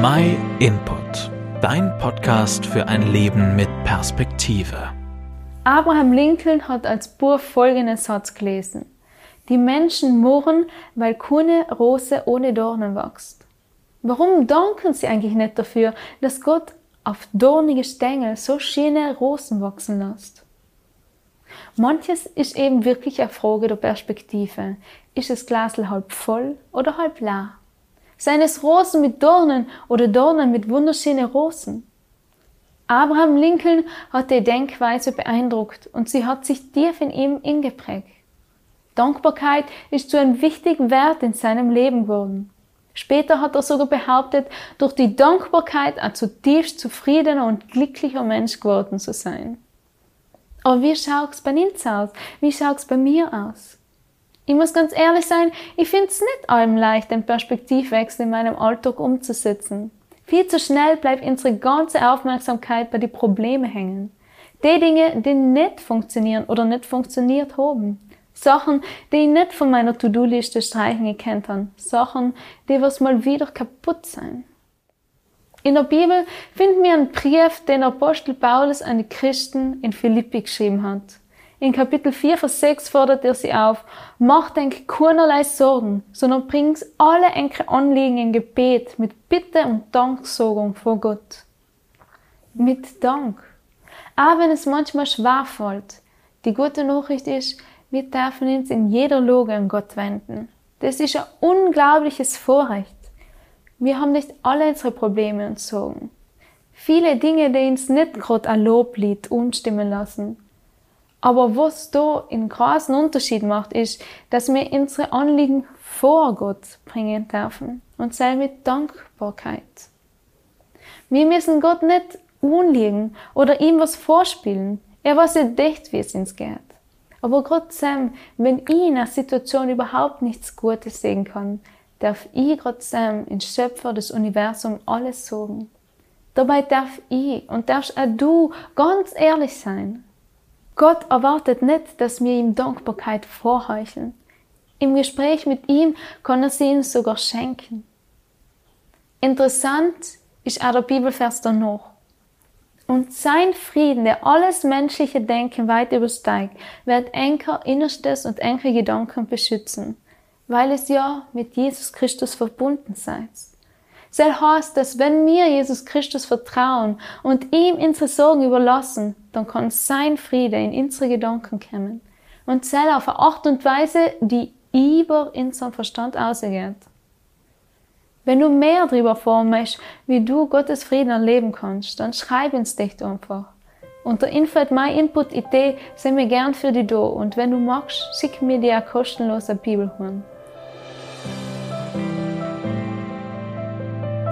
My Input, dein Podcast für ein Leben mit Perspektive. Abraham Lincoln hat als Bub folgenden Satz gelesen. Die Menschen murren, weil keine Rose ohne Dornen wächst. Warum danken sie eigentlich nicht dafür, dass Gott auf dornige Stängel so schöne Rosen wachsen lässt? Manches ist eben wirklich eine Frage der Perspektive. Ist das Glas halb voll oder halb leer? Seien es Rosen mit Dornen oder Dornen mit wunderschönen Rosen. Abraham Lincoln hat die Denkweise beeindruckt und sie hat sich tief in ihm ingeprägt. Dankbarkeit ist zu einem wichtigen Wert in seinem Leben geworden. Später hat er sogar behauptet, durch die Dankbarkeit ein zutiefst zufriedener und glücklicher Mensch geworden zu sein. Aber wie schaut's bei Nils aus? Wie schaut's bei mir aus? Ich muss ganz ehrlich sein, ich finde es nicht allem leicht, den Perspektivwechsel in meinem Alltag umzusetzen. Viel zu schnell bleibt unsere ganze Aufmerksamkeit bei den Problemen hängen. Die Dinge, die nicht funktionieren oder nicht funktioniert haben. Sachen, die ich nicht von meiner To-Do-Liste streichen gekannt habe. Sachen, die was mal wieder kaputt sein. In der Bibel finden wir einen Brief, den Apostel Paulus an die Christen in Philippi geschrieben hat. In Kapitel 4, Vers 6 fordert er sie auf, macht denk keinerlei Sorgen, sondern bringt alle enke Anliegen in Gebet mit Bitte und Danksorgung vor Gott. Mit Dank. Auch wenn es manchmal schwer fällt. Die gute Nachricht ist, wir dürfen uns in jeder Lage an Gott wenden. Das ist ein unglaubliches Vorrecht. Wir haben nicht alle unsere Probleme und Sorgen. Viele Dinge, die uns nicht gerade ein Loblied umstimmen lassen, aber was da einen großen Unterschied macht, ist, dass wir unsere Anliegen vor Gott bringen dürfen. Und sei mit Dankbarkeit. Wir müssen Gott nicht unliegen oder ihm was vorspielen. Er weiß ja echt, wie es uns geht. Aber Gott Sam, wenn ich in einer Situation überhaupt nichts Gutes sehen kann, darf ich Gott Sam, in Schöpfer des Universums, alles sagen. Dabei darf ich und darfst auch du ganz ehrlich sein Gott erwartet nicht, dass wir ihm Dankbarkeit vorheucheln. Im Gespräch mit ihm kann er sie uns sogar schenken. Interessant ist auch der Bibelvers danach. Und sein Frieden, der alles menschliche Denken weit übersteigt, wird enker Innerstes und enker Gedanken beschützen, weil es ja mit Jesus Christus verbunden seid. Soll heißt, dass wenn wir Jesus Christus vertrauen und ihm unsere Sorgen überlassen, dann kann sein Friede in unsere Gedanken kommen. Und soll auf eine Art und Weise, die über unseren Verstand ausgeht. Wenn du mehr darüber möchtest, wie du Gottes Frieden erleben kannst, dann schreib uns dich einfach. Unter info at myinput.it sind wir gern für dich da und wenn du magst, schick mir dir ein kostenloser Bibelhorn.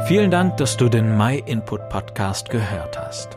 Vielen Dank, dass du den My Input Podcast gehört hast.